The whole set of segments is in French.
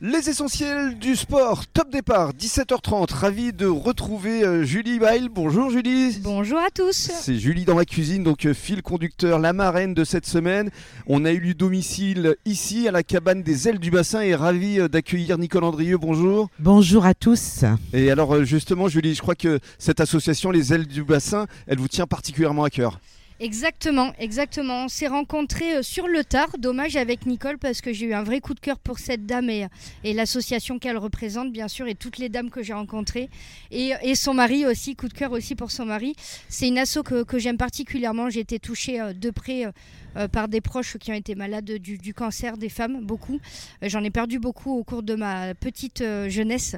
Les essentiels du sport, top départ, 17h30. Ravi de retrouver euh, Julie Bail. Bonjour Julie. Bonjour à tous. C'est Julie dans la cuisine, donc euh, fil conducteur, la marraine de cette semaine. On a eu du domicile ici à la cabane des ailes du bassin et ravi euh, d'accueillir Nicole Andrieux. Bonjour. Bonjour à tous. Et alors justement Julie, je crois que cette association Les ailes du bassin, elle vous tient particulièrement à cœur. Exactement, exactement. On s'est rencontrés euh, sur le tard, dommage avec Nicole parce que j'ai eu un vrai coup de cœur pour cette dame et, et l'association qu'elle représente bien sûr et toutes les dames que j'ai rencontrées et, et, son mari aussi, coup de cœur aussi pour son mari. C'est une asso que, j'aime particulièrement, j'ai été touchée euh, de près euh, par des proches qui ont été malades du cancer des femmes, beaucoup. J'en ai perdu beaucoup au cours de ma petite jeunesse.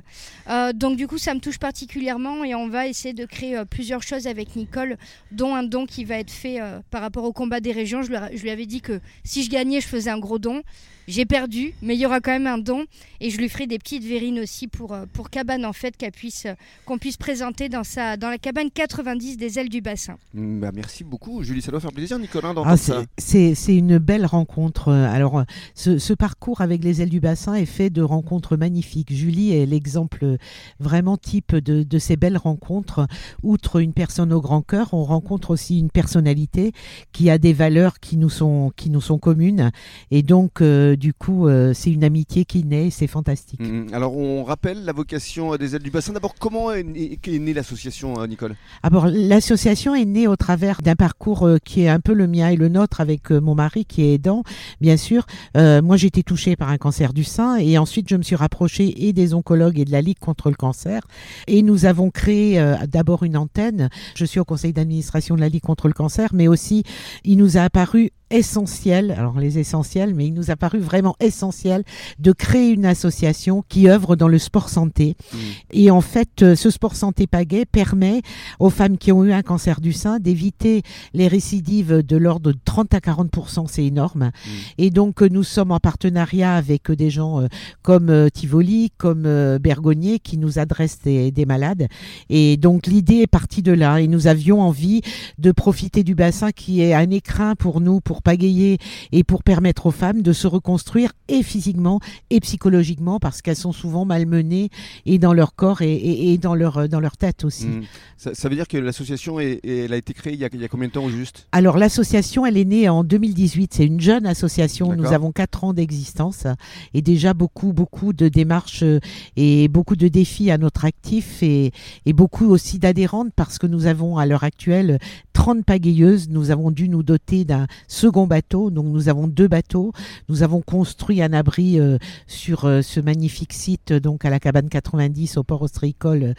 donc du coup ça me touche particulièrement et on va essayer de créer plusieurs choses avec Nicole, dont un don qui va être fait euh, par rapport au combat des régions. Je lui, je lui, avais dit que si je gagnais, je faisais un gros don. J'ai perdu, mais il y aura quand même un don et je lui ferai des petites verrines aussi pour, euh, pour cabane en fait qu'on puisse, qu'on puisse présenter dans, sa, dans la cabane 90 des ailes du bassin. Mm, bah merci beaucoup Julie, ça doit faire plaisir Nicolas ah, C'est une belle rencontre. Alors ce, ce, parcours avec les ailes du bassin est fait de rencontres magnifiques. Julie est l'exemple vraiment type de, de ces belles rencontres. Outre une personne au grand cœur, on rencontre aussi une personnalité qui a des valeurs qui nous sont, qui nous sont communes et donc euh, du coup, euh, c'est une amitié qui naît, c'est fantastique. Mm, mm. alors, on rappelle la vocation des ailes du bassin. D'abord, comment est, née l'association, euh, Nicole? Alors, l'association est née au travers d'un parcours qui est un peu le mien et le nôtre avec mon mari qui est aidant, bien sûr. moi, j'ai été touchée par un cancer du sein et ensuite, je me suis rapprochée et des oncologues et de la Ligue contre le cancer. Et nous avons créé d'abord une antenne. Je suis au conseil d'administration de la Ligue contre le cancer, mais aussi, il nous a apparu essentiel, alors les essentiels, mais il nous a paru vraiment essentiel de créer une association qui œuvre dans le sport santé. Mmh. Et en fait, euh, ce sport santé pagaie permet aux femmes qui ont eu un cancer du sein d'éviter les récidives de l'ordre de 30 à 40% c'est énorme. Mmh. Et donc, nous sommes en partenariat avec des gens euh, comme euh, Tivoli, comme Bergonier, qui nous adressent des, des malades. Et donc, l'idée est partie de là. Et nous avions envie de profiter du bassin qui est un écrin pour nous, pour pour pagayer et pour permettre aux femmes de se reconstruire et physiquement et psychologiquement parce qu'elles sont souvent malmenées et dans leur corps et, et, dans, leur, dans leur tête aussi. Mmh. Ça, veut dire que l'association elle a été créée il y a, il y a combien de temps au juste? Alors l'association elle est née en 2018, c'est une jeune association, nous avons 4 ans d'existence et déjà beaucoup beaucoup de démarches euh, et beaucoup de défis à notre actif et, et beaucoup aussi d'adhérentes parce que nous avons à l'heure actuelle 30 pagayeuses, nous avons dû nous doter d'un second bateau. Donc nous avons deux bateaux. Nous avons construit un abri euh, sur euh, ce magnifique site, donc à la cabane 90 au port ostréicole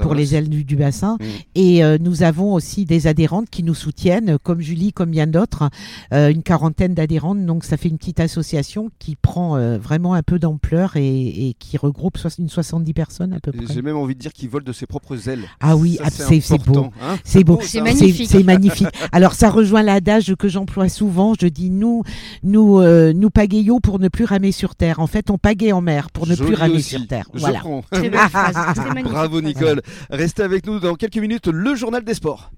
pour les ailes du, bassin. Mmh. Et euh, nous avons aussi des adhérentes qui nous soutiennent, comme Julie, comme bien d'autres, une quarantaine d'adhérentes. Donc ça fait une petite association qui prend vraiment un peu d'ampleur et, qui regroupe une 70 personnes à peu près. J'ai même envie de dire qu'ils volent de ses propres ailes. Ah oui, c'est beau. Hein. c'est beau. C'est magnifique. C'est magnifique. Alors ça rejoint l'adage que j'emploie souvent je dis nous, nous, euh, nous pagayons pour ne plus ramer sur terre. En fait, on pagaie en mer pour ne plus ramer sur terre. Voilà. Bravo Nicole. Restez avec nous dans quelques minutes, le journal des sports.